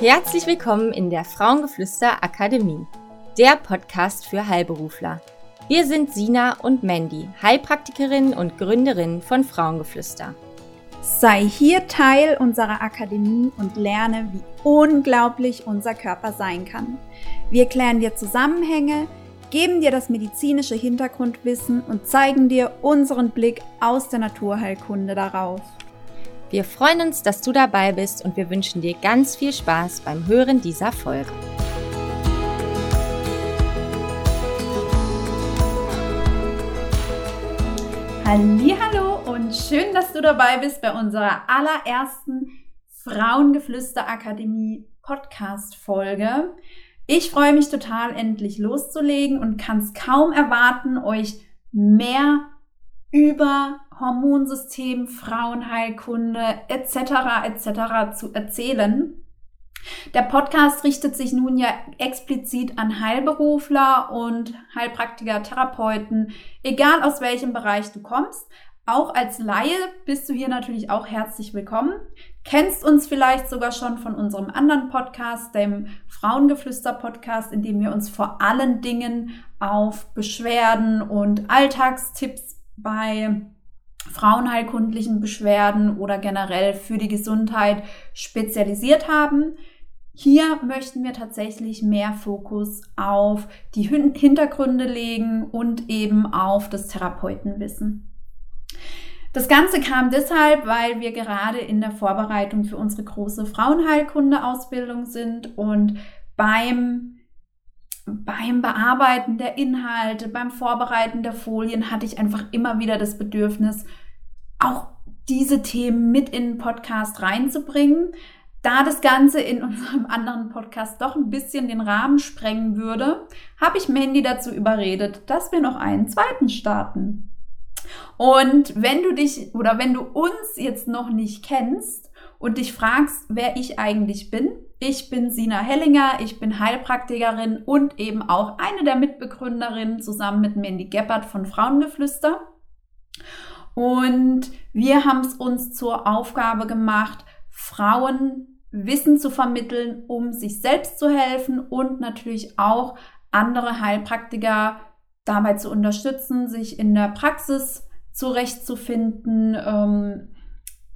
Herzlich willkommen in der Frauengeflüster Akademie, der Podcast für Heilberufler. Wir sind Sina und Mandy, Heilpraktikerin und Gründerin von Frauengeflüster. Sei hier Teil unserer Akademie und lerne, wie unglaublich unser Körper sein kann. Wir klären dir Zusammenhänge, geben dir das medizinische Hintergrundwissen und zeigen dir unseren Blick aus der Naturheilkunde darauf. Wir freuen uns, dass du dabei bist und wir wünschen dir ganz viel Spaß beim Hören dieser Folge. Hallo und schön, dass du dabei bist bei unserer allerersten Frauengeflüster Akademie Podcast Folge. Ich freue mich total endlich loszulegen und kann es kaum erwarten, euch mehr über Hormonsystem, Frauenheilkunde etc. etc. zu erzählen. Der Podcast richtet sich nun ja explizit an Heilberufler und Heilpraktiker, Therapeuten, egal aus welchem Bereich du kommst. Auch als Laie bist du hier natürlich auch herzlich willkommen. Kennst uns vielleicht sogar schon von unserem anderen Podcast, dem Frauengeflüster-Podcast, in dem wir uns vor allen Dingen auf Beschwerden und Alltagstipps bei frauenheilkundlichen Beschwerden oder generell für die Gesundheit spezialisiert haben. Hier möchten wir tatsächlich mehr Fokus auf die Hintergründe legen und eben auf das Therapeutenwissen. Das Ganze kam deshalb, weil wir gerade in der Vorbereitung für unsere große Frauenheilkunde-Ausbildung sind und beim beim Bearbeiten der Inhalte, beim Vorbereiten der Folien hatte ich einfach immer wieder das Bedürfnis, auch diese Themen mit in den Podcast reinzubringen. Da das Ganze in unserem anderen Podcast doch ein bisschen den Rahmen sprengen würde, habe ich Mandy dazu überredet, dass wir noch einen zweiten starten. Und wenn du dich oder wenn du uns jetzt noch nicht kennst und dich fragst, wer ich eigentlich bin, ich bin Sina Hellinger, ich bin Heilpraktikerin und eben auch eine der Mitbegründerinnen zusammen mit Mandy Geppert von Frauengeflüster. Und wir haben es uns zur Aufgabe gemacht, Frauen Wissen zu vermitteln, um sich selbst zu helfen und natürlich auch andere Heilpraktiker dabei zu unterstützen, sich in der Praxis zurechtzufinden, ähm,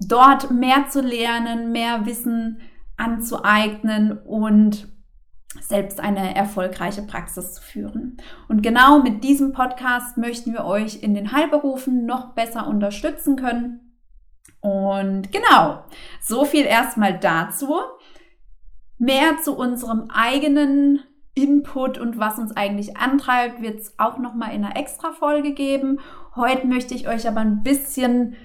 dort mehr zu lernen, mehr Wissen zu anzueignen und selbst eine erfolgreiche Praxis zu führen. Und genau mit diesem Podcast möchten wir euch in den Heilberufen noch besser unterstützen können. Und genau, so viel erstmal dazu. Mehr zu unserem eigenen Input und was uns eigentlich antreibt, wird es auch noch mal in einer extra Folge geben. Heute möchte ich euch aber ein bisschen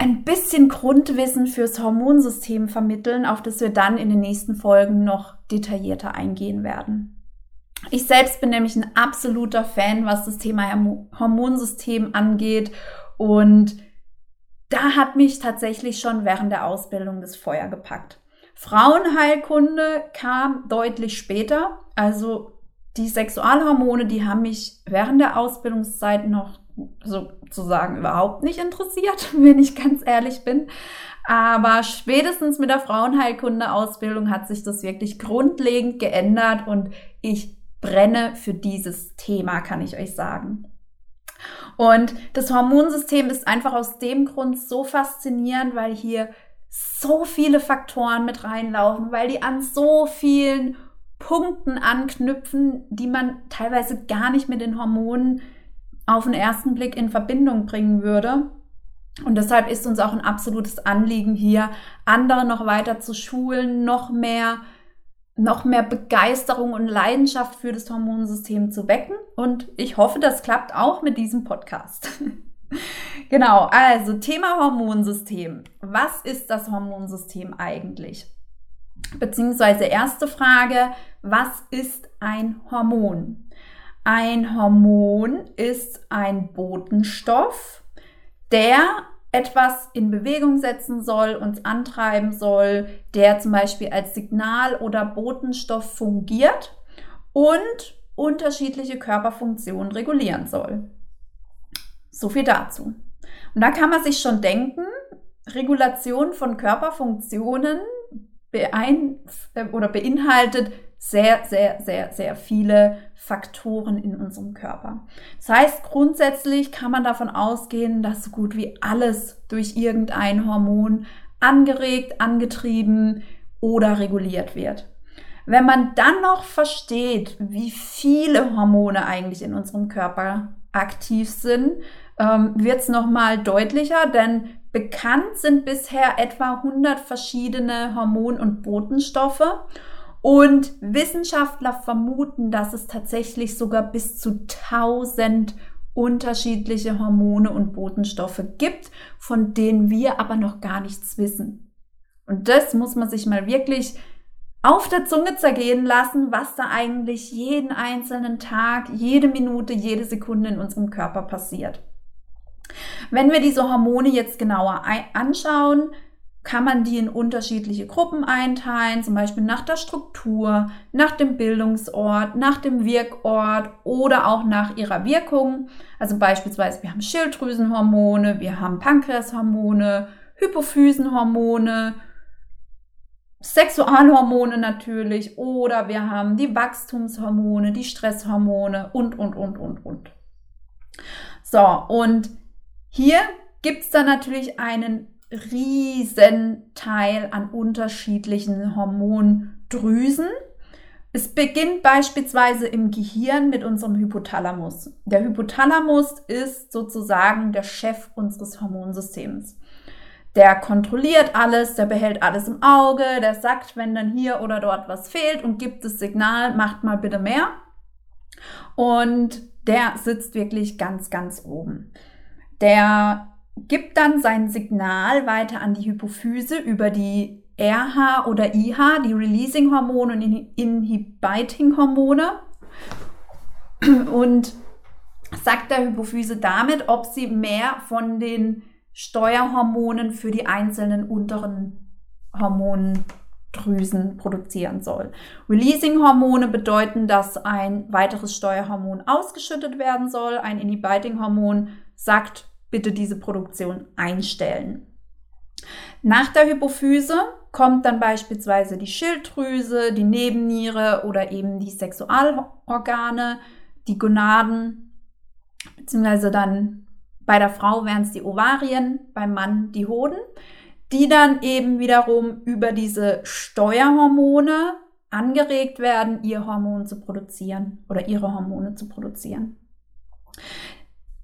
ein bisschen Grundwissen fürs Hormonsystem vermitteln, auf das wir dann in den nächsten Folgen noch detaillierter eingehen werden. Ich selbst bin nämlich ein absoluter Fan, was das Thema Hormonsystem angeht und da hat mich tatsächlich schon während der Ausbildung das Feuer gepackt. Frauenheilkunde kam deutlich später, also die Sexualhormone, die haben mich während der Ausbildungszeit noch sozusagen überhaupt nicht interessiert, wenn ich ganz ehrlich bin. Aber spätestens mit der Frauenheilkunde-Ausbildung hat sich das wirklich grundlegend geändert und ich brenne für dieses Thema, kann ich euch sagen. Und das Hormonsystem ist einfach aus dem Grund so faszinierend, weil hier so viele Faktoren mit reinlaufen, weil die an so vielen Punkten anknüpfen, die man teilweise gar nicht mit den Hormonen auf den ersten Blick in Verbindung bringen würde. Und deshalb ist uns auch ein absolutes Anliegen hier, andere noch weiter zu schulen, noch mehr, noch mehr Begeisterung und Leidenschaft für das Hormonsystem zu wecken. Und ich hoffe, das klappt auch mit diesem Podcast. genau, also Thema Hormonsystem. Was ist das Hormonsystem eigentlich? Beziehungsweise erste Frage, was ist ein Hormon? Ein Hormon ist ein Botenstoff, der etwas in Bewegung setzen soll, uns antreiben soll, der zum Beispiel als Signal oder Botenstoff fungiert und unterschiedliche Körperfunktionen regulieren soll. So viel dazu. Und da kann man sich schon denken, Regulation von Körperfunktionen beein äh, oder beinhaltet sehr, sehr, sehr, sehr viele Faktoren in unserem Körper. Das heißt, grundsätzlich kann man davon ausgehen, dass so gut wie alles durch irgendein Hormon angeregt, angetrieben oder reguliert wird. Wenn man dann noch versteht, wie viele Hormone eigentlich in unserem Körper aktiv sind, ähm, wird es nochmal deutlicher, denn bekannt sind bisher etwa 100 verschiedene Hormon- und Botenstoffe. Und Wissenschaftler vermuten, dass es tatsächlich sogar bis zu 1000 unterschiedliche Hormone und Botenstoffe gibt, von denen wir aber noch gar nichts wissen. Und das muss man sich mal wirklich auf der Zunge zergehen lassen, was da eigentlich jeden einzelnen Tag, jede Minute, jede Sekunde in unserem Körper passiert. Wenn wir diese Hormone jetzt genauer anschauen, kann man die in unterschiedliche Gruppen einteilen, zum Beispiel nach der Struktur, nach dem Bildungsort, nach dem Wirkort oder auch nach ihrer Wirkung. Also beispielsweise wir haben Schilddrüsenhormone, wir haben Pankreashormone, Hypophysenhormone, Sexualhormone natürlich oder wir haben die Wachstumshormone, die Stresshormone und, und, und, und, und. So, und hier gibt es dann natürlich einen riesen Teil an unterschiedlichen Hormondrüsen. Es beginnt beispielsweise im Gehirn mit unserem Hypothalamus. Der Hypothalamus ist sozusagen der Chef unseres Hormonsystems. Der kontrolliert alles, der behält alles im Auge, der sagt, wenn dann hier oder dort was fehlt und gibt das Signal, macht mal bitte mehr. Und der sitzt wirklich ganz, ganz oben. Der gibt dann sein Signal weiter an die Hypophyse über die RH oder IH, die Releasing-Hormone und Inhibiting-Hormone. Und sagt der Hypophyse damit, ob sie mehr von den Steuerhormonen für die einzelnen unteren Hormondrüsen produzieren soll. Releasing-Hormone bedeuten, dass ein weiteres Steuerhormon ausgeschüttet werden soll. Ein Inhibiting-Hormon sagt, bitte diese Produktion einstellen. Nach der Hypophyse kommt dann beispielsweise die Schilddrüse, die Nebenniere oder eben die Sexualorgane, die Gonaden, beziehungsweise dann bei der Frau wären es die Ovarien, beim Mann die Hoden, die dann eben wiederum über diese Steuerhormone angeregt werden, ihr Hormon zu produzieren oder ihre Hormone zu produzieren.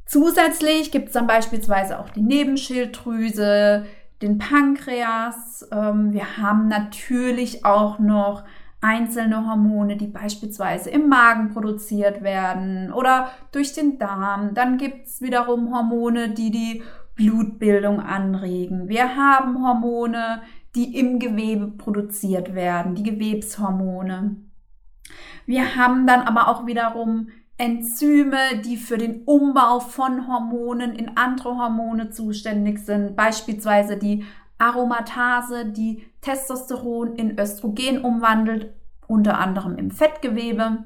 Zusätzlich gibt es dann beispielsweise auch die Nebenschilddrüse, den Pankreas. Ähm, wir haben natürlich auch noch einzelne Hormone, die beispielsweise im Magen produziert werden oder durch den Darm. Dann gibt es wiederum Hormone, die die Blutbildung anregen. Wir haben Hormone, die im Gewebe produziert werden, die Gewebshormone. Wir haben dann aber auch wiederum Enzyme, die für den Umbau von Hormonen in andere Hormone zuständig sind, beispielsweise die Aromatase, die Testosteron in Östrogen umwandelt, unter anderem im Fettgewebe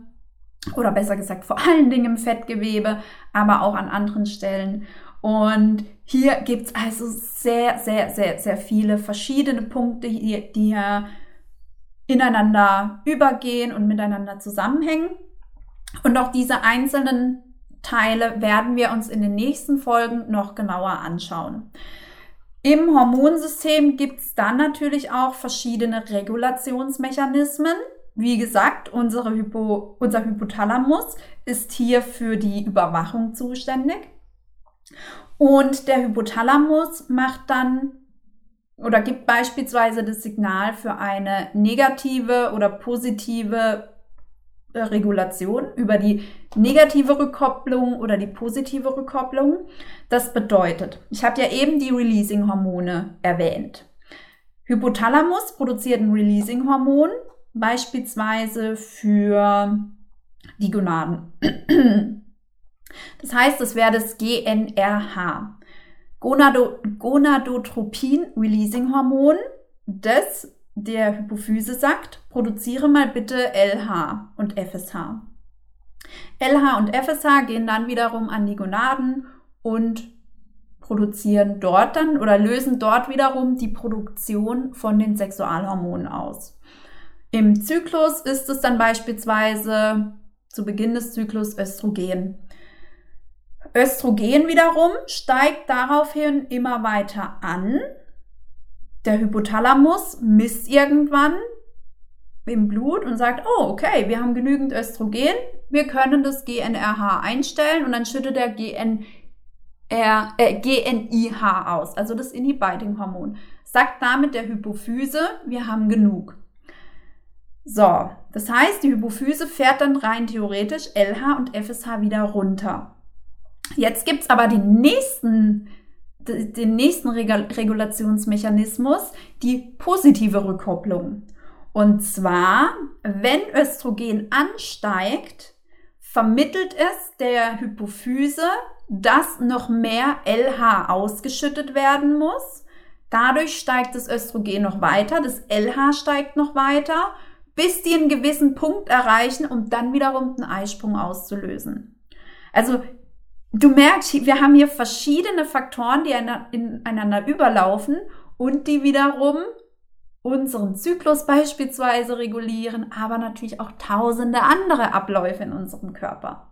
oder besser gesagt vor allen Dingen im Fettgewebe, aber auch an anderen Stellen. Und hier gibt es also sehr, sehr, sehr, sehr viele verschiedene Punkte, die hier ineinander übergehen und miteinander zusammenhängen. Und auch diese einzelnen Teile werden wir uns in den nächsten Folgen noch genauer anschauen. Im Hormonsystem gibt es dann natürlich auch verschiedene Regulationsmechanismen. Wie gesagt, Hypo, unser Hypothalamus ist hier für die Überwachung zuständig. Und der Hypothalamus macht dann oder gibt beispielsweise das Signal für eine negative oder positive Regulation, über die negative Rückkopplung oder die positive Rückkopplung. Das bedeutet, ich habe ja eben die Releasing-Hormone erwähnt. Hypothalamus produziert ein Releasing-Hormon, beispielsweise für die Gonaden. Das heißt, es wäre das GNRH. Gonado Gonadotropin-Releasing-Hormon, das der Hypophyse sagt, produziere mal bitte LH und FSH. LH und FSH gehen dann wiederum an die Gonaden und produzieren dort dann oder lösen dort wiederum die Produktion von den Sexualhormonen aus. Im Zyklus ist es dann beispielsweise zu Beginn des Zyklus Östrogen. Östrogen wiederum steigt daraufhin immer weiter an. Der Hypothalamus misst irgendwann im Blut und sagt, oh, okay, wir haben genügend Östrogen, wir können das GNRH einstellen und dann schüttet der GN, äh, GNIH aus, also das Inhibiting-Hormon. Sagt damit der Hypophyse, wir haben genug. So, das heißt, die Hypophyse fährt dann rein theoretisch LH und FSH wieder runter. Jetzt gibt es aber den nächsten, den nächsten Regulationsmechanismus, die positive Rückkopplung. Und zwar, wenn Östrogen ansteigt, vermittelt es der Hypophyse, dass noch mehr LH ausgeschüttet werden muss. Dadurch steigt das Östrogen noch weiter, das LH steigt noch weiter, bis die einen gewissen Punkt erreichen, um dann wiederum den Eisprung auszulösen. Also du merkst, wir haben hier verschiedene Faktoren, die ineinander überlaufen und die wiederum unseren Zyklus beispielsweise regulieren, aber natürlich auch tausende andere Abläufe in unserem Körper.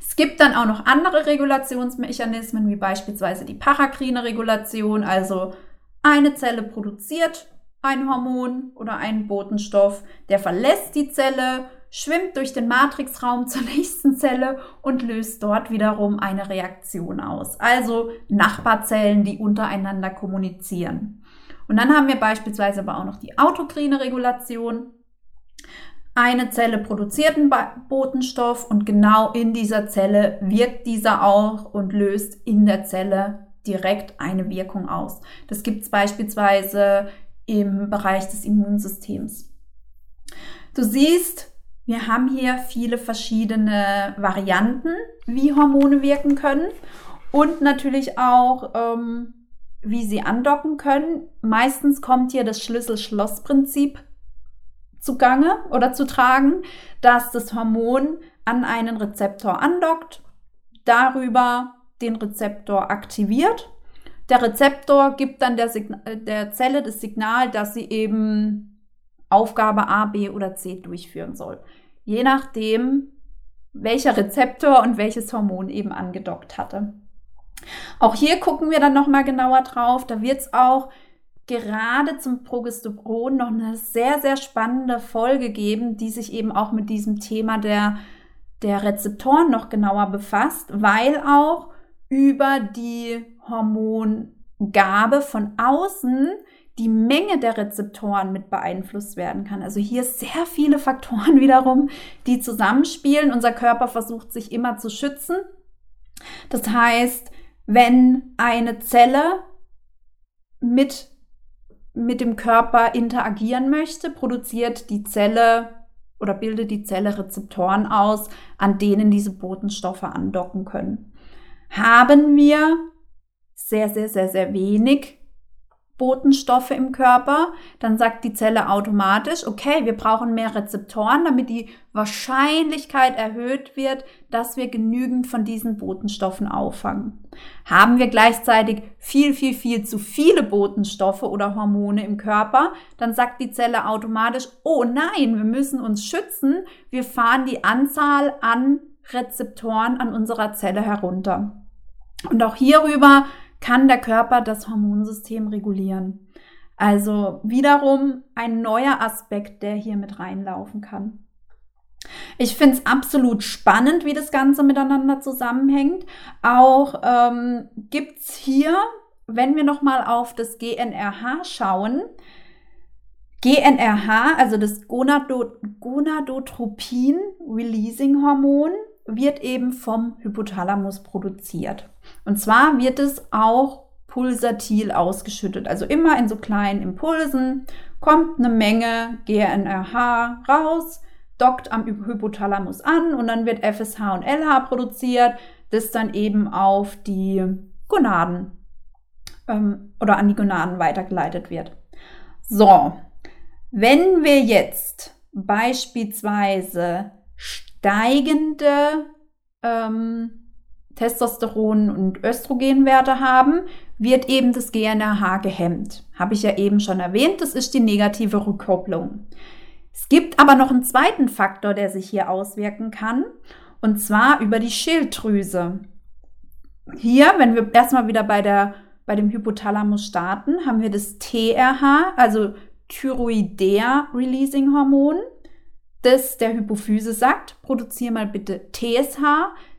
Es gibt dann auch noch andere Regulationsmechanismen, wie beispielsweise die parakrine Regulation, also eine Zelle produziert ein Hormon oder einen Botenstoff, der verlässt die Zelle, schwimmt durch den Matrixraum zur nächsten Zelle und löst dort wiederum eine Reaktion aus. Also Nachbarzellen, die untereinander kommunizieren. Und dann haben wir beispielsweise aber auch noch die autokrine Regulation. Eine Zelle produziert einen Botenstoff und genau in dieser Zelle wirkt dieser auch und löst in der Zelle direkt eine Wirkung aus. Das gibt es beispielsweise im Bereich des Immunsystems. Du siehst, wir haben hier viele verschiedene Varianten, wie Hormone wirken können und natürlich auch ähm, wie sie andocken können. Meistens kommt hier das Schlüssel-Schloss-Prinzip zugange oder zu tragen, dass das Hormon an einen Rezeptor andockt, darüber den Rezeptor aktiviert. Der Rezeptor gibt dann der, der Zelle das Signal, dass sie eben Aufgabe A, B oder C durchführen soll. Je nachdem, welcher Rezeptor und welches Hormon eben angedockt hatte. Auch hier gucken wir dann nochmal genauer drauf. Da wird es auch gerade zum Progesteron noch eine sehr, sehr spannende Folge geben, die sich eben auch mit diesem Thema der, der Rezeptoren noch genauer befasst, weil auch über die Hormongabe von außen die Menge der Rezeptoren mit beeinflusst werden kann. Also hier sehr viele Faktoren wiederum, die zusammenspielen. Unser Körper versucht sich immer zu schützen. Das heißt, wenn eine Zelle mit, mit dem Körper interagieren möchte, produziert die Zelle oder bildet die Zelle Rezeptoren aus, an denen diese Botenstoffe andocken können. Haben wir sehr, sehr, sehr, sehr wenig Botenstoffe im Körper, dann sagt die Zelle automatisch, okay, wir brauchen mehr Rezeptoren, damit die Wahrscheinlichkeit erhöht wird, dass wir genügend von diesen Botenstoffen auffangen. Haben wir gleichzeitig viel, viel, viel zu viele Botenstoffe oder Hormone im Körper, dann sagt die Zelle automatisch, oh nein, wir müssen uns schützen, wir fahren die Anzahl an Rezeptoren an unserer Zelle herunter. Und auch hierüber kann der Körper das Hormonsystem regulieren. Also wiederum ein neuer Aspekt, der hier mit reinlaufen kann. Ich finde es absolut spannend, wie das Ganze miteinander zusammenhängt. Auch ähm, gibt es hier, wenn wir nochmal auf das GNRH schauen, GNRH, also das Gonadotropin-Releasing-Hormon, wird eben vom Hypothalamus produziert. Und zwar wird es auch pulsatil ausgeschüttet, also immer in so kleinen Impulsen, kommt eine Menge GNRH raus, dockt am Hypothalamus an und dann wird FSH und LH produziert, das dann eben auf die Gonaden ähm, oder an die Gonaden weitergeleitet wird. So, wenn wir jetzt beispielsweise steigende ähm, Testosteron- und Östrogenwerte haben, wird eben das GNRH gehemmt. Habe ich ja eben schon erwähnt, das ist die negative Rückkopplung. Es gibt aber noch einen zweiten Faktor, der sich hier auswirken kann, und zwar über die Schilddrüse. Hier, wenn wir erstmal wieder bei, der, bei dem Hypothalamus starten, haben wir das TRH, also Thyroidea Releasing Hormon, das der Hypophyse sagt, produziere mal bitte TSH.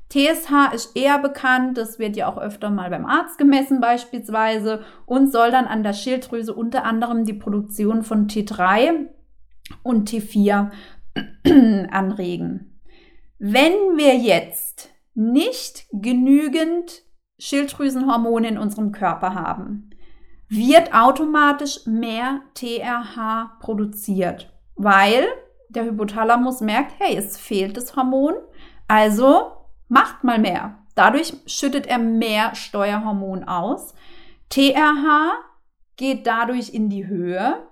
TSH ist eher bekannt, das wird ja auch öfter mal beim Arzt gemessen beispielsweise und soll dann an der Schilddrüse unter anderem die Produktion von T3 und T4 anregen. Wenn wir jetzt nicht genügend Schilddrüsenhormone in unserem Körper haben, wird automatisch mehr TRH produziert, weil der Hypothalamus merkt, hey, es fehlt das Hormon, also macht mal mehr. Dadurch schüttet er mehr Steuerhormon aus. TRH geht dadurch in die Höhe.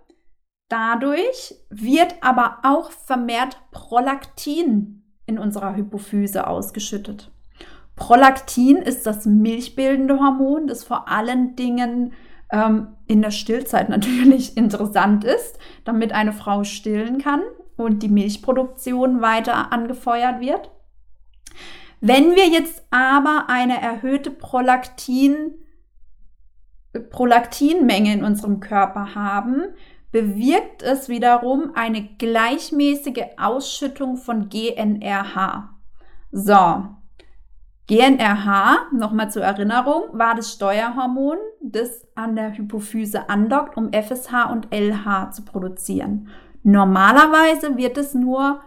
Dadurch wird aber auch vermehrt Prolaktin in unserer Hypophyse ausgeschüttet. Prolaktin ist das milchbildende Hormon, das vor allen Dingen ähm, in der Stillzeit natürlich interessant ist, damit eine Frau stillen kann und die Milchproduktion weiter angefeuert wird. Wenn wir jetzt aber eine erhöhte Prolaktin, Prolaktinmenge in unserem Körper haben, bewirkt es wiederum eine gleichmäßige Ausschüttung von GNRH. So, GNRH, nochmal zur Erinnerung, war das Steuerhormon, das an der Hypophyse andockt, um FSH und LH zu produzieren. Normalerweise wird es nur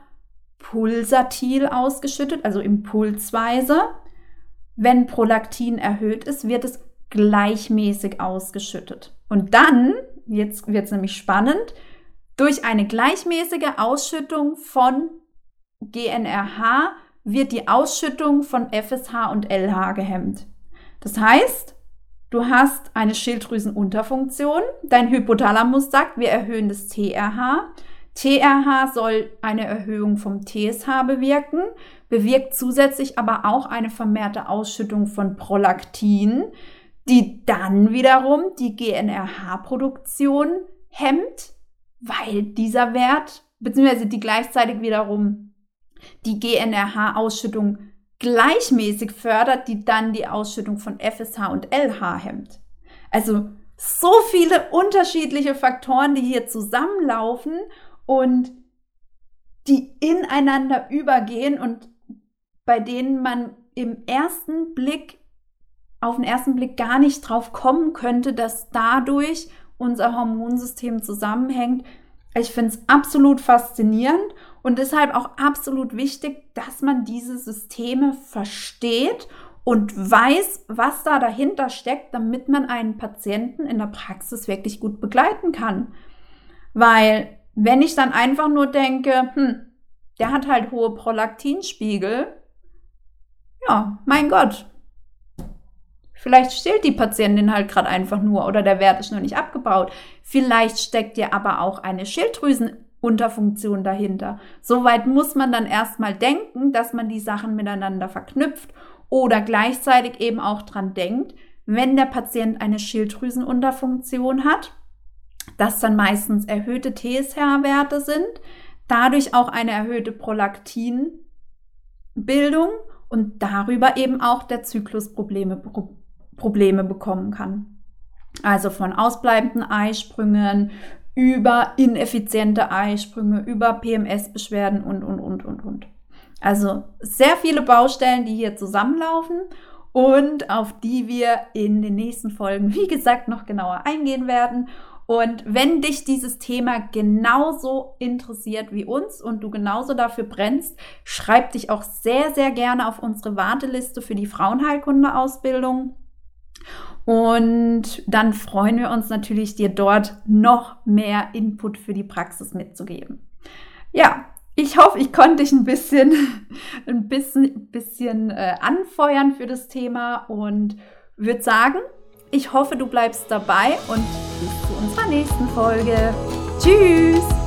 pulsatil ausgeschüttet, also impulsweise. Wenn Prolaktin erhöht ist, wird es gleichmäßig ausgeschüttet. Und dann, jetzt wird es nämlich spannend, durch eine gleichmäßige Ausschüttung von GNRH wird die Ausschüttung von FSH und LH gehemmt. Das heißt, du hast eine Schilddrüsenunterfunktion, dein Hypothalamus sagt, wir erhöhen das TRH. TRH soll eine Erhöhung vom TSH bewirken, bewirkt zusätzlich aber auch eine vermehrte Ausschüttung von Prolaktin, die dann wiederum die GNRH-Produktion hemmt, weil dieser Wert, beziehungsweise die gleichzeitig wiederum die GNRH-Ausschüttung gleichmäßig fördert, die dann die Ausschüttung von FSH und LH hemmt. Also so viele unterschiedliche Faktoren, die hier zusammenlaufen und die ineinander übergehen und bei denen man im ersten Blick, auf den ersten Blick gar nicht drauf kommen könnte, dass dadurch unser Hormonsystem zusammenhängt. Ich finde es absolut faszinierend und deshalb auch absolut wichtig, dass man diese Systeme versteht und weiß, was da dahinter steckt, damit man einen Patienten in der Praxis wirklich gut begleiten kann. Weil wenn ich dann einfach nur denke, hm, der hat halt hohe Prolaktinspiegel, ja, mein Gott. Vielleicht stillt die Patientin halt gerade einfach nur oder der Wert ist noch nicht abgebaut. Vielleicht steckt ja aber auch eine Schilddrüsen Unterfunktion dahinter. Soweit muss man dann erstmal denken, dass man die Sachen miteinander verknüpft oder gleichzeitig eben auch dran denkt, wenn der Patient eine Schilddrüsenunterfunktion hat, dass dann meistens erhöhte TSH-Werte sind, dadurch auch eine erhöhte Prolaktinbildung und darüber eben auch der Zyklus Probleme, Probleme bekommen kann. Also von ausbleibenden Eisprüngen über ineffiziente Eisprünge, über PMS-Beschwerden und, und, und, und, und. Also sehr viele Baustellen, die hier zusammenlaufen und auf die wir in den nächsten Folgen, wie gesagt, noch genauer eingehen werden. Und wenn dich dieses Thema genauso interessiert wie uns und du genauso dafür brennst, schreib dich auch sehr, sehr gerne auf unsere Warteliste für die Frauenheilkunde-Ausbildung. Und dann freuen wir uns natürlich, dir dort noch mehr Input für die Praxis mitzugeben. Ja, ich hoffe, ich konnte dich ein bisschen, ein bisschen, bisschen äh, anfeuern für das Thema und würde sagen, ich hoffe, du bleibst dabei und bis zu unserer nächsten Folge. Tschüss!